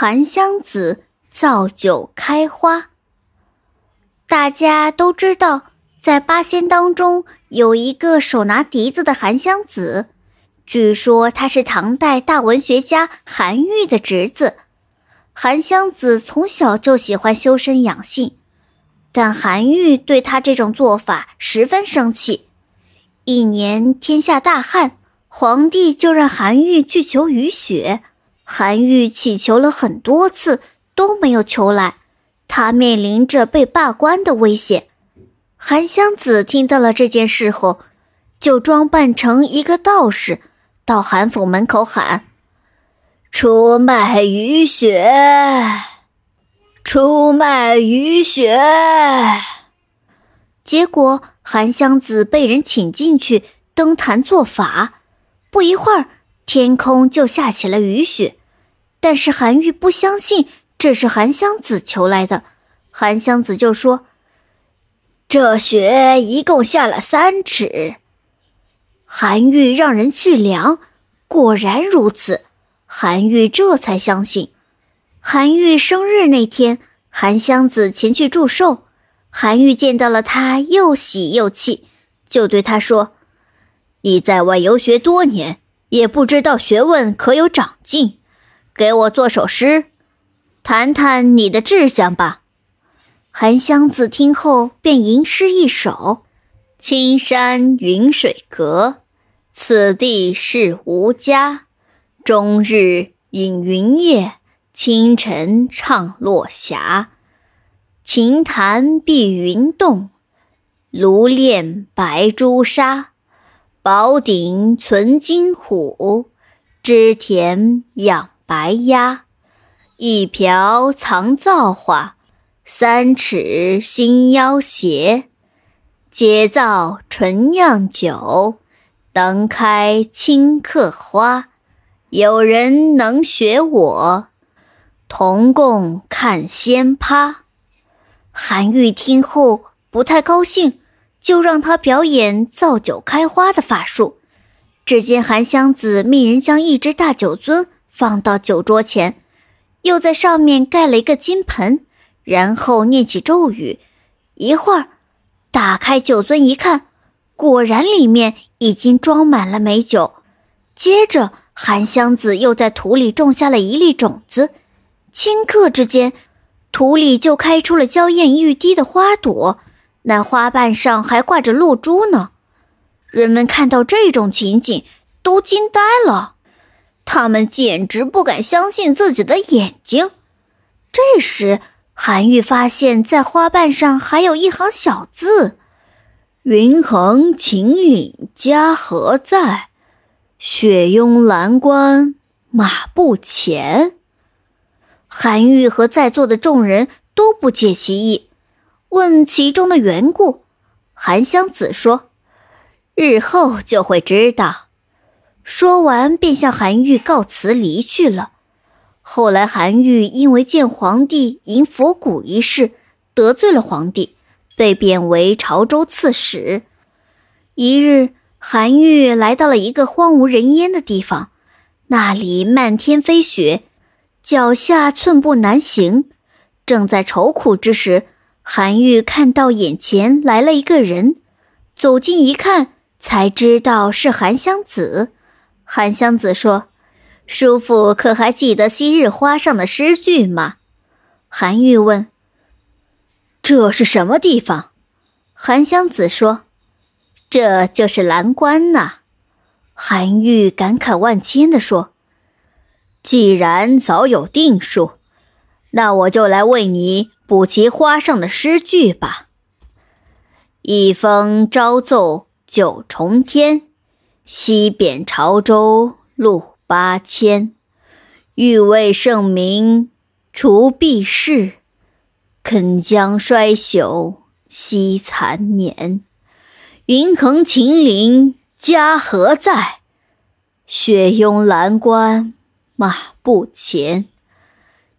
韩湘子造酒开花。大家都知道，在八仙当中有一个手拿笛子的韩湘子，据说他是唐代大文学家韩愈的侄子。韩湘子从小就喜欢修身养性，但韩愈对他这种做法十分生气。一年天下大旱，皇帝就让韩愈去求雨雪。韩愈祈求了很多次，都没有求来，他面临着被罢官的危险。韩湘子听到了这件事后，就装扮成一个道士，到韩府门口喊。出卖雨雪，出卖雨雪。结果韩湘子被人请进去登坛做法，不一会儿，天空就下起了雨雪。但是韩愈不相信这是韩湘子求来的，韩湘子就说：“这雪一共下了三尺。”韩愈让人去量，果然如此。韩愈这才相信。韩愈生日那天，韩湘子前去祝寿。韩愈见到了他，又喜又气，就对他说：“你在外游学多年，也不知道学问可有长进，给我作首诗，谈谈你的志向吧。”韩湘子听后便吟诗一首：“青山云水阁，此地是吾家。”终日饮云夜，清晨唱落霞。琴弹碧云动，炉炼白朱砂。宝鼎存金虎，织田养白鸭。一瓢藏造化，三尺心腰斜。皆造纯酿酒，等开清客花。有人能学我，同共看仙葩。韩愈听后不太高兴，就让他表演造酒开花的法术。只见韩湘子命人将一只大酒樽放到酒桌前，又在上面盖了一个金盆，然后念起咒语。一会儿，打开酒樽一看，果然里面已经装满了美酒。接着，韩湘子又在土里种下了一粒种子，顷刻之间，土里就开出了娇艳欲滴的花朵，那花瓣上还挂着露珠呢。人们看到这种情景，都惊呆了，他们简直不敢相信自己的眼睛。这时，韩愈发现，在花瓣上还有一行小字：“云横秦岭家何在？”雪拥蓝关马不前。韩愈和在座的众人都不解其意，问其中的缘故。韩湘子说：“日后就会知道。”说完便向韩愈告辞离去了。后来，韩愈因为见皇帝迎佛骨一事得罪了皇帝，被贬为潮州刺史。一日。韩愈来到了一个荒无人烟的地方，那里漫天飞雪，脚下寸步难行。正在愁苦之时，韩愈看到眼前来了一个人，走近一看，才知道是韩湘子。韩湘子说：“叔父可还记得昔日花上的诗句吗？”韩愈问：“这是什么地方？”韩湘子说。这就是蓝关呐，韩愈感慨万千地说：“既然早有定数，那我就来为你补齐花上的诗句吧。一封朝奏九重天，西贬潮州路八千。欲为圣明除弊事，肯将衰朽惜残年。”云横秦岭家何在？雪拥蓝关马不前。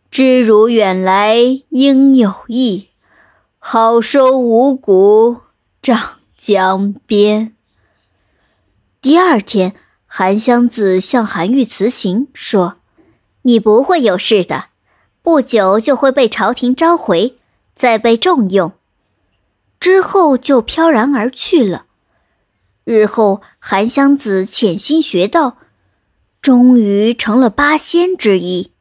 知汝远来应有意，好收五谷涨江边。第二天，韩湘子向韩愈辞行，说：“你不会有事的，不久就会被朝廷召回，再被重用，之后就飘然而去了。日后，韩湘子潜心学道，终于成了八仙之一。